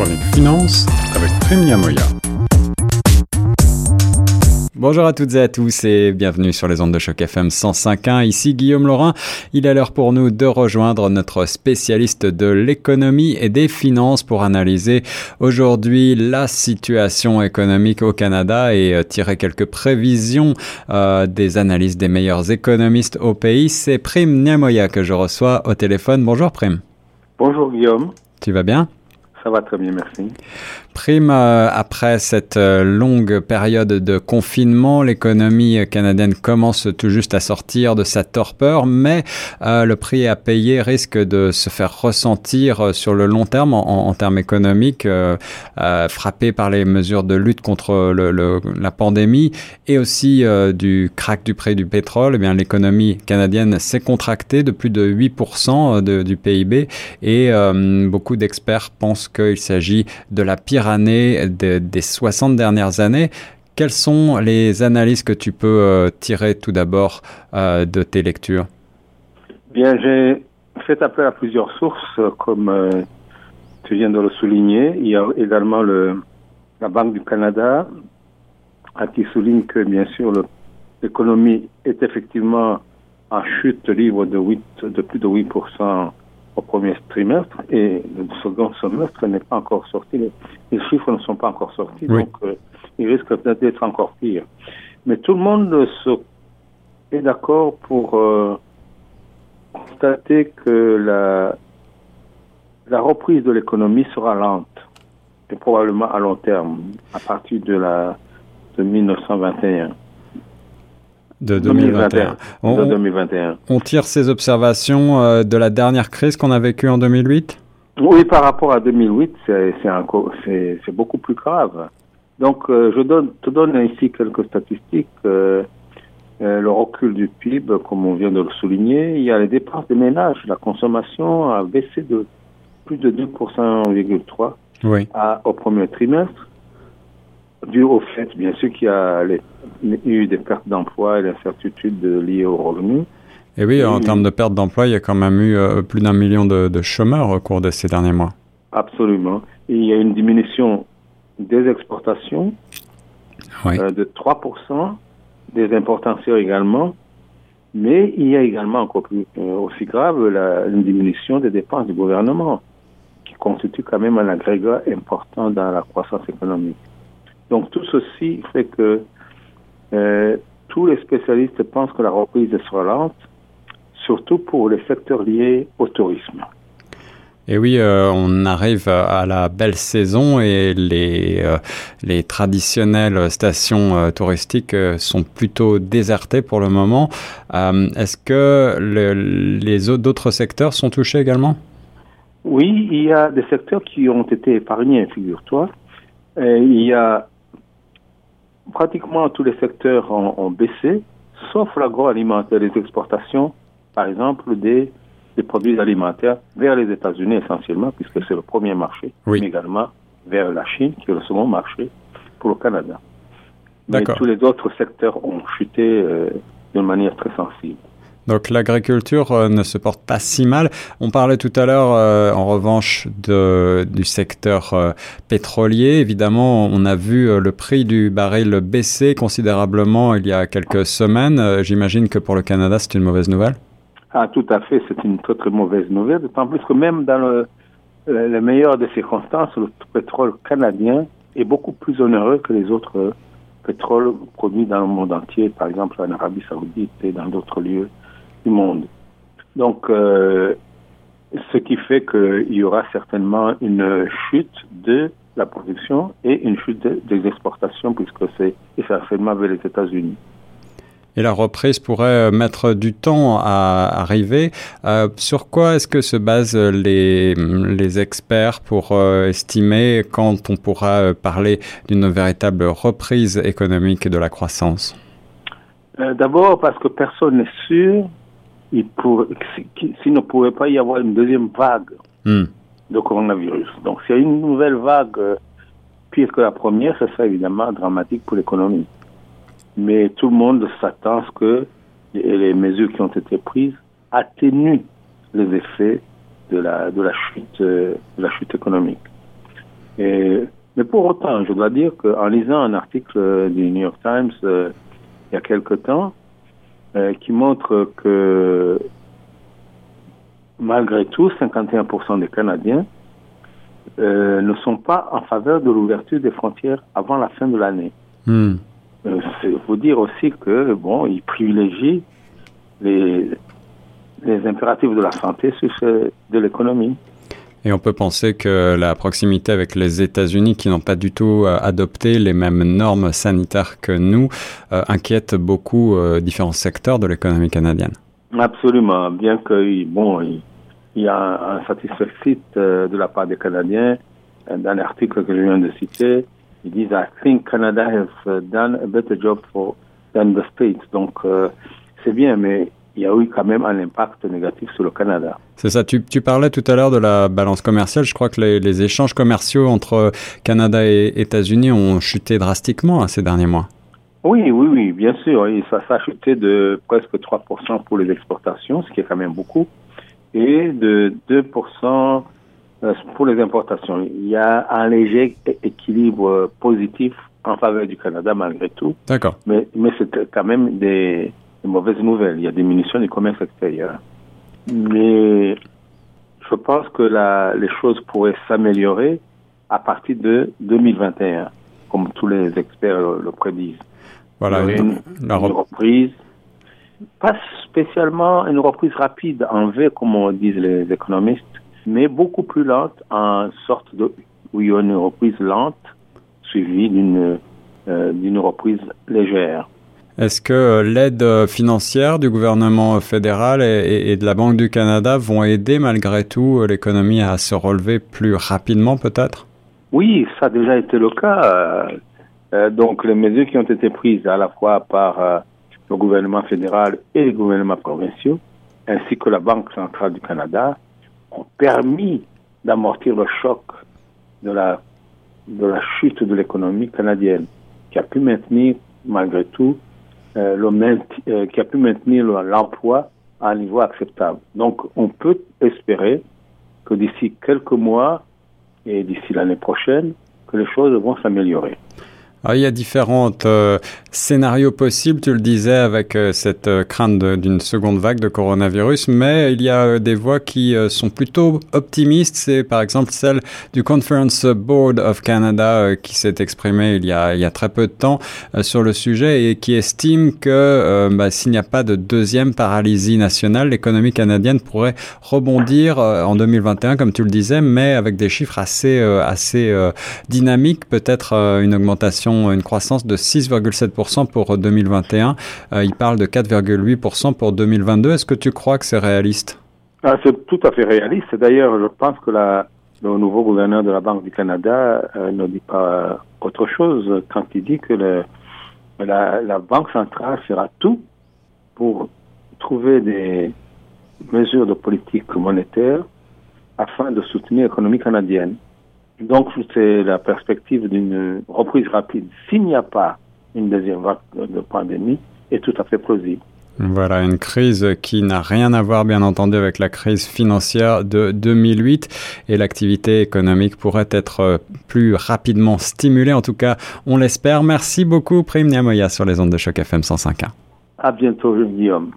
chronique finance avec Prime Yamoya. Bonjour à toutes et à tous et bienvenue sur les ondes de choc FM 105.1. Ici Guillaume Laurin. Il est l'heure pour nous de rejoindre notre spécialiste de l'économie et des finances pour analyser aujourd'hui la situation économique au Canada et euh, tirer quelques prévisions euh, des analyses des meilleurs économistes au pays. C'est Prime Niamoya que je reçois au téléphone. Bonjour Prime. Bonjour Guillaume. Tu vas bien? Ça va très bien, merci. Prime, euh, après cette euh, longue période de confinement, l'économie canadienne commence tout juste à sortir de sa torpeur, mais euh, le prix à payer risque de se faire ressentir sur le long terme en, termes économiques, frappé par les mesures de lutte contre le, la pandémie et aussi du crack du prix du pétrole. Eh bien, l'économie canadienne s'est contractée de plus de 8% du PIB et beaucoup d'experts pensent qu'il s'agit de la pire année des 60 dernières années. Quelles sont les analyses que tu peux euh, tirer tout d'abord euh, de tes lectures? Bien, j'ai fait appel à plusieurs sources, comme euh, tu viens de le souligner. Il y a également le, la Banque du Canada, qui souligne que, bien sûr, l'économie est effectivement en chute libre de, 8, de plus de 8% au premier trimestre et le second semestre n'est pas encore sorti. Les, chiffres ne sont pas encore sortis, donc euh, il risque peut-être d'être encore pire. Mais tout le monde se, est d'accord pour euh, constater que la, la reprise de l'économie sera lente et probablement à long terme, à partir de la de 1921 de 2021. On, tire ces observations euh, de la dernière crise qu'on a vécue en 2008 Oui, par rapport à 2008, c'est beaucoup plus grave. Donc, euh, je donne, te donne ici quelques statistiques. Euh, le recul du PIB, comme on vient de le souligner, il y a les dépenses des ménages. La consommation a baissé de plus de 2,3% oui. au premier trimestre dû au fait, bien sûr, qu'il y a eu des pertes d'emploi et l'incertitude liées aux revenus. Et oui, en termes de perte d'emploi, il y a quand même eu euh, plus d'un million de, chômeurs au cours de ces derniers mois. Absolument. Et il y a une diminution des exportations euh, de 3%, des importations également, mais il y a également encore plus, euh, aussi grave la, une diminution des dépenses du gouvernement, qui constitue quand même un agrégat important dans la croissance économique. Donc tout ceci fait que euh, tous les spécialistes pensent que la reprise sera lente, surtout pour les secteurs liés au tourisme. Et oui, euh, on arrive à la belle saison et les, euh, les traditionnelles stations touristiques sont plutôt désertées pour le moment. Est-ce que les autres secteurs sont touchés également? Oui, il y a des secteurs qui ont été épargnés, figure-toi. Il y a pratiquement tous les secteurs ont, baissé, sauf l'agroalimentaire, les exportations, par exemple, des, produits alimentaires vers les États-Unis essentiellement, puisque c'est le premier marché, mais également vers la Chine, qui est le second marché pour le Canada. Mais tous les autres secteurs ont chuté euh, d'une manière très sensible. Donc l'agriculture euh, ne se porte pas si mal. On parlait tout à l'heure, euh, en revanche, de, du secteur euh, pétrolier. Évidemment, on a vu le prix du baril baisser considérablement il y a quelques semaines. J'imagine que pour le Canada, c'est une mauvaise nouvelle. Ah, tout à fait, c'est une très très mauvaise nouvelle. D'autant plus que même dans le, le, meilleur des circonstances, le pétrole canadien est beaucoup plus onéreux que les autres pétroles produits dans le monde entier, par exemple en Arabie Saoudite et dans d'autres lieux du monde. Donc, euh, ce qui fait qu'il y aura certainement une chute de la production et une chute des exportations, puisque c'est essentiellement vers les États-Unis. Et la reprise pourrait mettre du temps à arriver. Euh, sur quoi est-ce que se basent les, les experts pour euh, estimer quand on pourra parler d'une véritable reprise économique de la croissance? D'abord parce que personne n'est sûr il pour, s'il ne pouvait pas y avoir une deuxième vague hmm. de coronavirus. Donc, s'il y a une nouvelle vague euh, pire que la première, ce serait évidemment dramatique pour l'économie. Mais tout le monde s'attend à ce que les mesures qui ont été prises atténuent les effets de la, de la, chute, euh, de la chute économique. pour autant, je dois dire qu'en lisant un article du New York Times il y a quelque temps, qui montre que malgré tout, 51% des Canadiens euh, ne sont pas en faveur de l'ouverture des frontières avant la fin de l'année. Il faut dire aussi que bon, ils privilégient les, les impératifs de la santé sur ceux de l'économie. Et on peut penser que la proximité avec les États-Unis, qui n'ont pas du tout euh, adopté les mêmes normes sanitaires que nous, euh, inquiète beaucoup différents secteurs de l'économie canadienne. Absolument, bien que bon, il y a un, euh, de la part des Canadiens euh, dans l'article que je viens de citer. Ils disent I think Canada has uh, done a better job for than the States. Donc euh, c'est bien, mais il y a eu quand même un impact négatif sur le Canada. C'est ça. Tu, tu, parlais tout à l'heure de la balance commerciale. Je crois que les, les échanges commerciaux entre Canada et États-Unis ont chuté drastiquement hein, ces derniers mois. Oui, oui, oui, bien sûr. ça, ça a chuté de presque 3% pour les exportations, ce qui est quand même beaucoup et de 2% euh, pour les importations. Il y a un léger équilibre positif en faveur du Canada malgré tout. D'accord. Mais, mais c'est quand même des, mauvaises nouvelles. Il y a diminution du commerce extérieur. Mais je pense que la, les choses pourraient s'améliorer à partir de 2021, comme tous les experts le, prédisent. Voilà, une, une reprise pas spécialement une reprise rapide en V, comme disent les économistes, mais beaucoup plus lente, en sorte de, où il y a une reprise lente, suivie d'une euh, d'une reprise légère. Est-ce que euh, l'aide financière du gouvernement fédéral et, de la Banque du Canada vont aider malgré tout euh, l'économie à se relever plus rapidement peut-être? Oui, ça a déjà été le cas. donc les mesures qui ont été prises à la fois par le gouvernement fédéral et les gouvernements provinciaux, ainsi que la Banque centrale du Canada, ont permis d'amortir le choc de la, de la chute de l'économie canadienne, qui a pu maintenir, malgré tout, euh, le euh, qui a pu maintenir l'emploi à un niveau acceptable. Donc, on peut espérer que d'ici quelques mois et d'ici l'année prochaine, que les choses vont s'améliorer. Ah, il y a différents euh, scénarios possibles, tu le disais, avec euh, cette euh, crainte d'une seconde vague de coronavirus, mais il y a des voix qui sont plutôt optimistes. C'est par exemple celle du Conference Board of Canada qui s'est exprimée il y, a, très peu de temps sur le sujet et qui estime que bah, s'il n'y a pas de deuxième paralysie nationale, l'économie canadienne pourrait rebondir en 2021, comme tu le disais, mais avec des chiffres assez dynamiques, peut-être une augmentation une croissance de 6,7% pour 2021. Euh, il parle de 4,8% pour 2022. Est-ce que tu crois que c'est réaliste? Ah, C'est tout à fait réaliste. D'ailleurs, je pense que le nouveau gouverneur de la Banque du Canada euh, ne dit pas autre chose quand il dit que la Banque centrale fera tout pour trouver des mesures de politique monétaire afin de soutenir l'économie canadienne. Donc, c'est la perspective d'une reprise rapide. S'il n'y a pas une deuxième vague de pandémie, est tout à fait plausible. Voilà, une crise qui n'a rien à voir, bien entendu, avec la crise financière de 2008 et l'activité économique pourrait être plus rapidement stimulée. En tout cas, on l'espère. Merci beaucoup, Prime Niamoya, sur les ondes de choc FM 105.1. À bientôt, Guillaume.